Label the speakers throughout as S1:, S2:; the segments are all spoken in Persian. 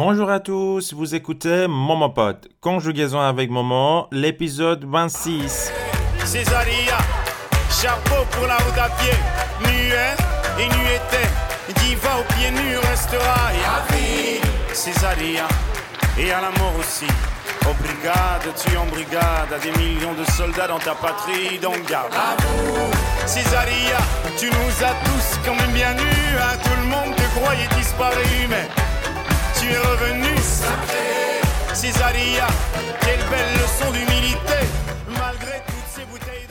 S1: Bonjour à tous, vous écoutez Momopod, conjugaison avec Momo, l'épisode 26.
S2: Césaria, chapeau pour la route à pied, muet et nuétait, diva aux pieds nus restera et à vie. Césaria, et à la mort aussi. Aux brigades, tu en brigade, à des millions de soldats dans ta patrie, donc garde à. Césaria, tu nous as tous quand même bien nus, à tout le monde te croyait disparu, mais tu es revenu. Césaria, quelle belle leçon d'humilité.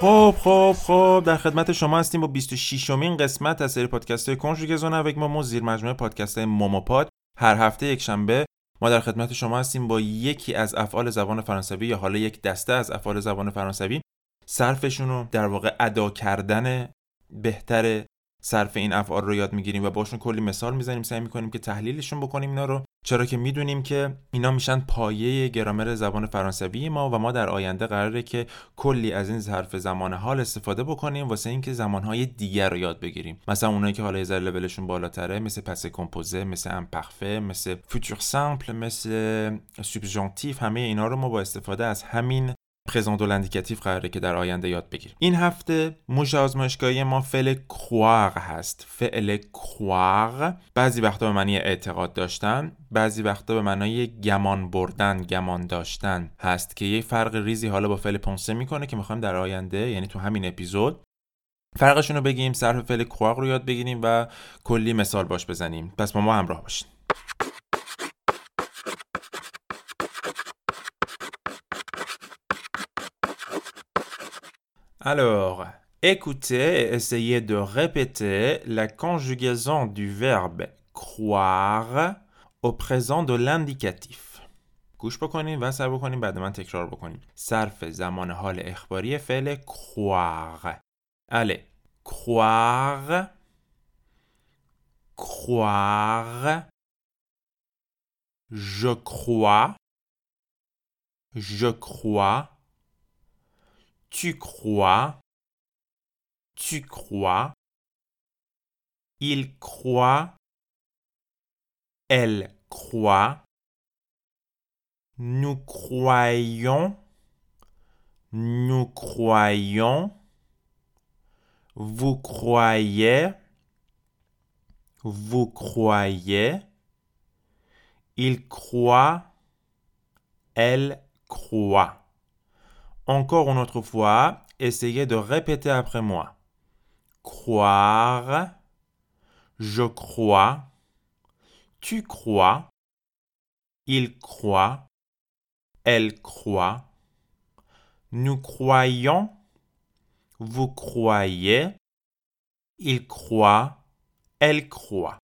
S1: خب خب خب در خدمت شما هستیم با 26 امین قسمت از سری پادکست کنجوگزون avec مومو زیر مجموعه پادکست موموپاد هر هفته یک شنبه ما در خدمت شما هستیم با یکی از افعال زبان فرانسوی یا حالا یک دسته از افعال زبان فرانسوی صرفشون رو در واقع ادا کردن بهتر صرف این افعال رو یاد می‌گیریم و باشون کلی مثال می‌زنیم سعی می‌کنیم که تحلیلشون بکنیم اینا رو. چرا که می‌دونیم که اینا میشن پایه گرامر زبان فرانسوی ما و ما در آینده قراره که کلی از این ظرف زمان حال استفاده بکنیم واسه اینکه زمانهای دیگر رو یاد بگیریم. مثلا اونایی که حالا یه ذره لولشون بالاتره مثل passé composé مثل imparfait مثل futur simple مثل subjonctif همه اینا رو ما با استفاده از همین présent و indicatif قراره که در آینده یاد بگیریم. این هفته موش آزمایشگاهی ما فعل croire هست. فعل croire. بعضی وقتا به معنی اعتقاد داشتن بعضی وقتا به معنای گمان بردن گمان داشتن هست که یه فرق ریزی حالا با فعل penser می‌کنه که می‌خوایم در آینده یعنی تو همین اپیزود فرقشون رو بگیم صرف فعل کواغ رو یاد بگیریم و کلی مثال باش بزنیم. پس با ما همراه باشین. Alors, écoutez et essayez de répéter la conjugaison du verbe croire au présent de l'indicatif. گوش بکنین و سر بکنین بعد من تکرار بکنیم. صرف زمان حال اخباری فعل croire. Allez, croire, croire, je crois, je crois, tu crois, tu crois, il croit, elle croit, nous croyons, nous croyons, vous croyez, vous croyez, il croit, elle croit. Encore une autre fois, essayez de répéter après moi. Croire, je crois, tu crois, il croit, elle croit, nous croyons, vous croyez, il croit, elle croit.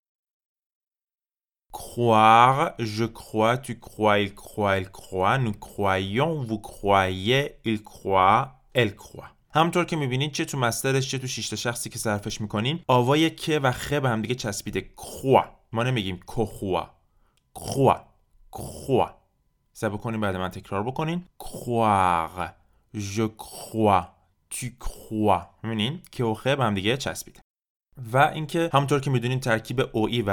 S1: Croire, je crois, tu crois, il croit, elle croit, nous croyons, vous croyez, il croit, elle croit. همطور که می‌بینید چه تو مسترش چه تو شیشت شخصی که صرفش می‌کنیم آوای که و خ به هم دیگه چسبیده. کروا ما نمیگیم کخوا کروا کروا سب بکنیم بعد من تکرار بکنین. Croire. Je crois. Tu crois. می‌بینین؟ که و خ به هم دیگه چسبیده و اینکه همونطور که می‌دونین ترکیب او ای و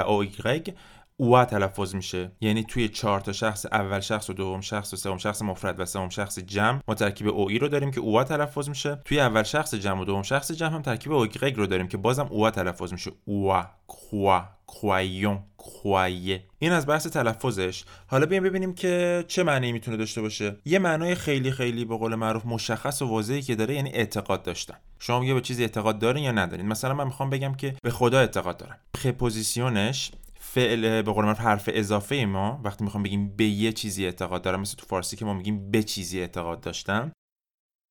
S1: او تلفظ میشه. یعنی توی چهار تا شخص اول شخص و دوم شخص و سوم شخص مفرد و سوم شخص جمع ما ترکیب او ای رو داریم که اوه تلفظ میشه. توی اول شخص جمع و دوم شخص جمع هم ترکیب او رو داریم که بازم اوه تلفظ میشه. اوه crois croyons croyez این از بحث تلفظش. حالا بیایم ببینیم که چه معنی می‌تونه داشته باشه. یه معنای خیلی خیلی به قول معروف مشخص و واضحی که داره یعنی اعتقاد داشتن. شما میگه به چیزی اعتقاد دارین یا ندارین؟ مثلا من می‌خوام بگم که به خدا اعتقاد دارم. preposition ش فعل به قول معروف حرف اضافه ما وقتی می‌خوام بگیم به یه چیزی اعتقاد دارم مثل تو فارسی که ما میگیم به چیزی اعتقاد داشتم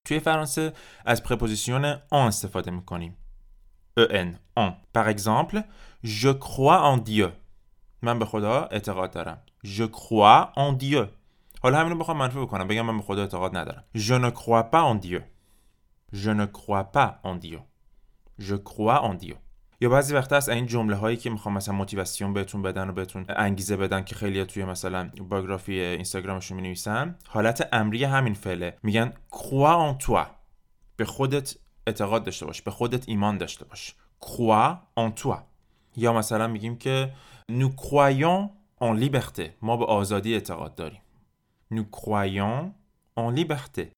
S1: توی فرانسه از پرپوزیسیون آن استفاده می‌کنیم. en en par exemple je crois en Dieu. من به خدا اعتقاد دارم. Je crois en Dieu. حالا همین رو بخوام منفی بکنم بگم من به خدا اعتقاد ندارم. Je ne crois pas en Dieu. Je ne crois pas en Dieu. Je crois en Dieu. یا بعضی وقتا از این جمله هایی که می‌خوام مثلا موتیواسیون بهتون بدن و بهتون انگیزه بدن که خیلی توی مثلا باگرافی اینستاگرامشون می نویسن حالت امری همین فعله. میگن crois en toi. به خودت اعتقاد داشته باش به خودت ایمان داشته باش. crois en toi. یا مثلا میگیم که nous croyons en liberté. ما به آزادی اعتقاد داریم. nous croyons en liberté.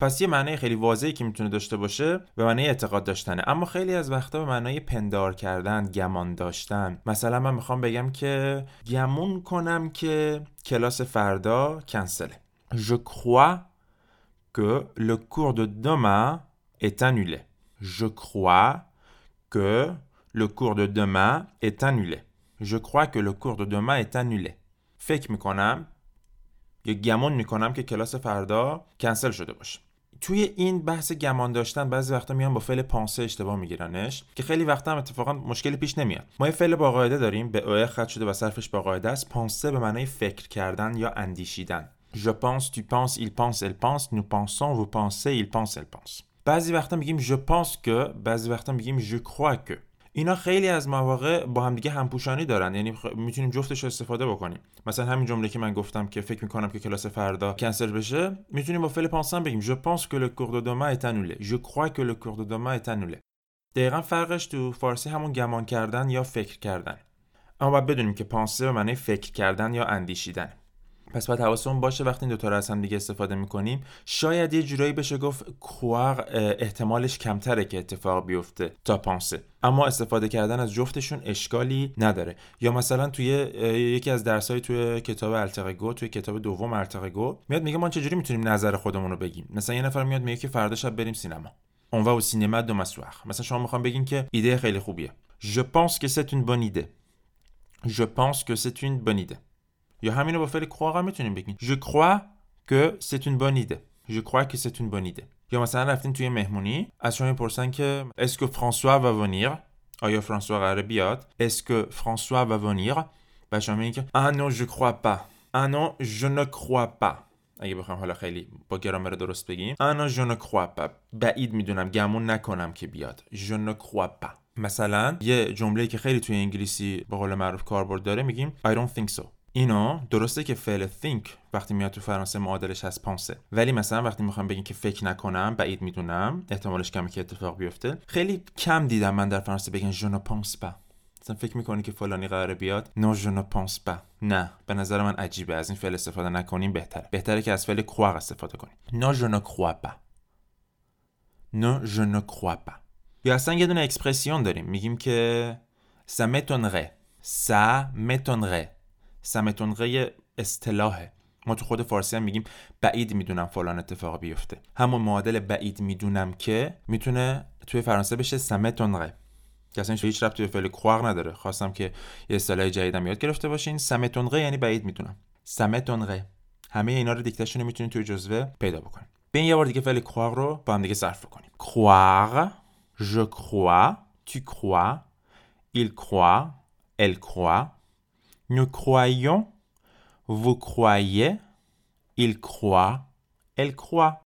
S1: پس یه معنی خیلی واضحی که می‌تونه داشته باشه به معنی اعتقاد داشتنه اما خیلی از وقتا به معنای پندار کردن گمان داشتن مثلا من می‌خوام بگم که گمون کنم که کلاس فردا کنسله Je crois que le cours de demain est annulé. Je crois que le cours de demain est annulé. Je crois que le cours de demain est annulé. فکر می‌کنم یا گمان می‌کنم که کلاس فردا کنسل شده باشه. توی این بحث گمان داشتن بعضی وقتا میان با فعل پانسه اشتباه میگیرنش که خیلی وقتا هم اتفاقا مشکلی پیش نمیاد. ما یه فعل با قاعده داریم به اوه خط شده و صرفش با قاعده است. پانسه به معنای فکر کردن یا اندیشیدن. Je pense, tu penses, il pense, elle pense, nous pensons, vous pensez, il pense, elle pense. بعضی وقتا میگیم je pense que بعضی وقتا میگیم je crois que. اینا خیلی از مواقع با همدیگه همپوشانی دارن. یعنی. می‌تونیم جفتش استفاده بکنیم. مثلا همین جمله که من گفتم که فکر می‌کنم که کلاس فردا کنسل بشه می‌تونیم با فعل پانسان بگیم je pense que le cours de demain est annulé. Je crois que le cours de demain est annulé. دقیقا فرقش تو فارسی همون گمان کردن یا فکر کردن. اما باید بدونیم که پانسه به معنی فکر کردن یا اندیشیدن. پس باید حواسمون باشه وقتی این دوتا رو از هم دیگه استفاده می‌کنیم شاید یه جورایی بشه گفت کوار احتمالش کمتره که اتفاق بیفته تا پانسه. اما استفاده کردن از جفتشون اشکالی نداره. یا مثلا توی یکی از درسای توی کتاب التقگو توی کتاب دوم التقگو میاد میگه ما چجوری می‌تونیم نظر خودمون رو بگیم؟ مثلا یه نفر میاد میگه که فردا شب بریم سینما. اون و سینما دو مسوخ مثلا شما می‌خوام بگین که ایده خیلی خوبیه. Je pense que c'est une bonne idée. Je pense que c'est une bonne idée. یا همینو با فعل croire هم می‌تونیم بگیم Je crois que c'est une bonne idée. Je crois que c'est une bonne idée. یا مثلا رفتین توی مهمونی از شما می‌پرسن که Est-ce que François va venir؟ آیا فرانسوا قراره بیاد؟ Est-ce que François va venir؟ و شما میگین که Ah non je crois pas. Ah non je ne crois pas. اگه بخوام حالا خیلی با گرامر درست بگیم ne crois pas. بعید می‌دونم گمون نکنم که بیاد. Crois pas. مثلا یه جمله که خیلی توی انگلیسی به قول معروف کاربرد داره میگیم I don't think so. اینو درسته که فعل think وقتی میاد تو فرانسه معادلش از پانسه. ولی مثلا وقتی می‌خوام بگیم که فکر نکنم بعید می‌دونم احتمالش کمی که اتفاق بیفته. خیلی کم دیدم من در فرانسه بگن ne pense pas. مثلا فکر می‌کنی که فلانی قراره بیاد je ne pense pas. نه به نظر من عجیبه از این فعل استفاده نکنیم بهتره. بهتره که از فعل croire استفاده کنیم. je ne crois pas. je ne crois pas. یا اصلا یه دونه اکسپرسیون داریم. میگیم که ça m'étonnerait. Ça m'étonnerait. سمتونقه اصطلاحه. ما تو خود فارسی هم میگیم بعید می‌دونم فلان اتفاق بیفته. همون معادل بعید می‌دونم که می‌تونه توی فرانسه بشه سمتونقه که اصلا هیچ ربطی به فعل کواغ نداره. خواستم که یه اصطلاح جدیدم یاد گرفته باشین. سمتونقه یعنی بعید می‌دونم. سمتونقه همه اینا رو دیکتشن رو می‌تونید توی جزوه پیدا بکنید بین یه بار دیگه فعل کواغ رو با هم دیگه صرف کنیم croire je crois tu crois il croit elle croit. Nous croyons, vous croyez, ils croient, elles croient.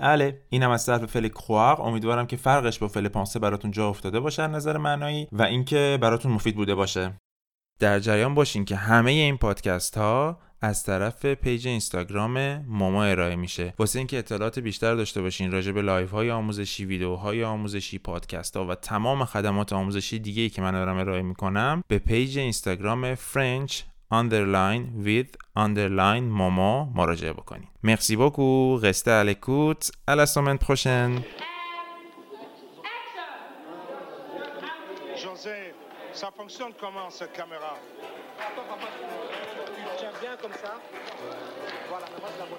S1: اله اینم از صرف فعل croire امیدوارم که فرقش با فعل penser براتون جا افتاده باشه از نظر معنایی و اینکه براتون مفید بوده باشه در جریان باشین که همه این پادکست ها از طرف پیج اینستاگرام ماما ارائه میشه. واسه اینکه اطلاعات بیشتر داشته باشین راجع به live های آموزشی ویدیوهای آموزشی پادکست ها و تمام خدمات آموزشی دیگه ای که من دارم ارائه می‌کنم به پیج اینستاگرام French underline with underline ماما مراجعه بکنید مرسی beaucoup. Restez à l'écoute. À la semaine
S2: ça fonctionne comment cette caméra?
S3: Tiens bien comme ça. Voilà, la vois.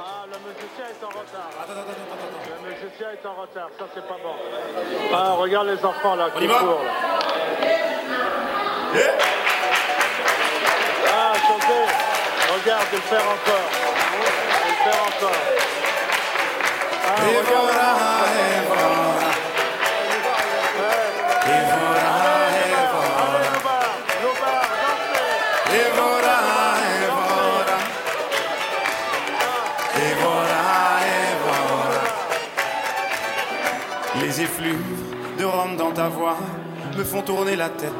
S3: Ah, le musicien est en retard. Le musicien est en retard, ça c'est pas bon. Ah, regarde les enfants là qui courent là. Ah, José, regarde, il le fait encore. Il le fait encore.
S2: Les effluves de Rome dans ta voix me font tourner la tête.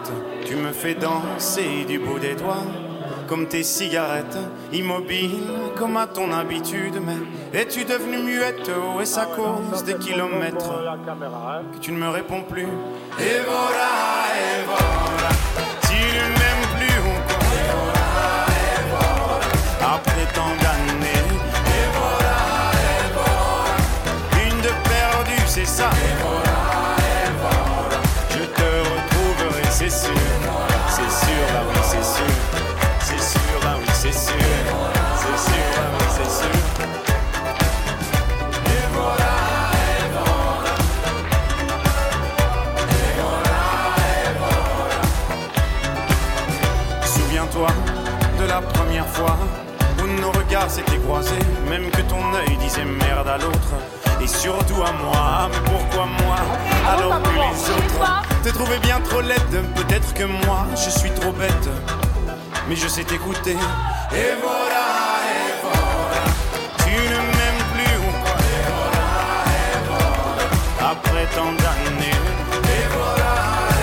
S2: Tu me fais danser du bout des doigts. Comme tes cigarettes, immobile comme à ton habitude. Mais es-tu devenu muette? Ou est-ce à cause des kilomètres? Que tu ne me réponds plus. Et voilà, et voilà, tu ne m'aimes plus ou quoi Après tant d'années, et voilà, et voilà, une de perdue, c'est ça. Et voilà, croisés, même que ton œil disait merde à l'autre. Et surtout à moi, mais pourquoi moi alors que les autres te trouvaient bien trop laide. Peut-être que moi je suis trop bête, mais je sais t'écouter. Et voilà, et voilà, tu ne m'aimes plus ou quoi Et voilà, et voilà, après tant d'années. Et voilà,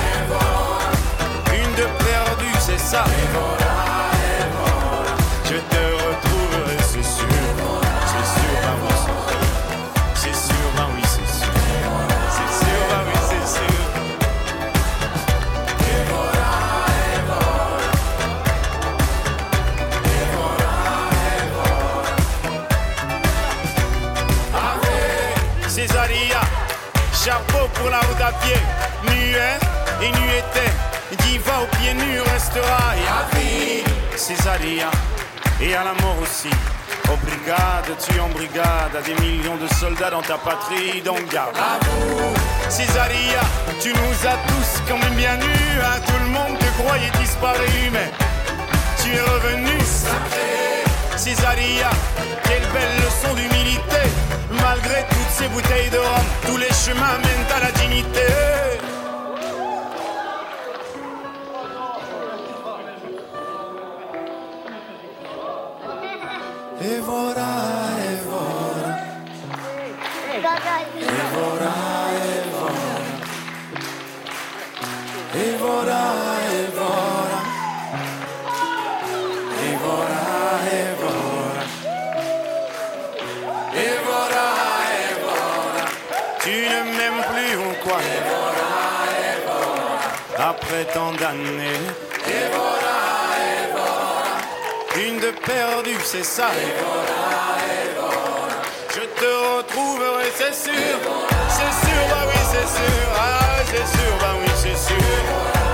S2: et voilà, une de perdue, c'est ça. Et voilà, vie, Césaria, et à la mort aussi. Oh brigade, tu en brigade, à des millions de soldats dans ta patrie, donc garde. Césaria, tu nous as tous quand même bien nus, hein, tout le monde te croyait disparu, mais tu es revenu sacré. Césaria, quelle belle leçon d'humilité, malgré toutes ces bouteilles de rhum, tous les chemins mènent à la dignité. Évora, Évora. Évora, Évora. Évora, Évora. Tu ne m'aimes plus ou quoi? Après tant d'années perdu, c'est ça. Je te retrouverai, c'est sûr. C'est sûr, bah oui, c'est sûr. Ah, c'est sûr, bah oui, c'est sûr.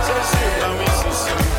S2: C'est sûr, bah oui, c'est sûr.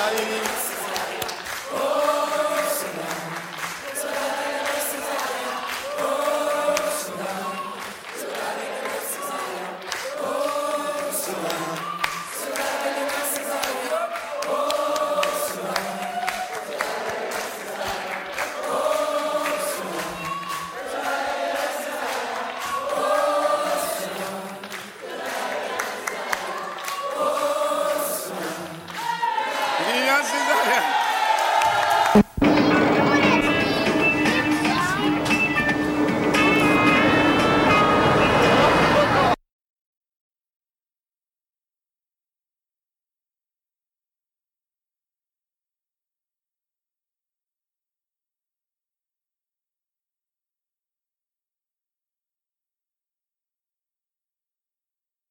S2: Hallelujah. Graças.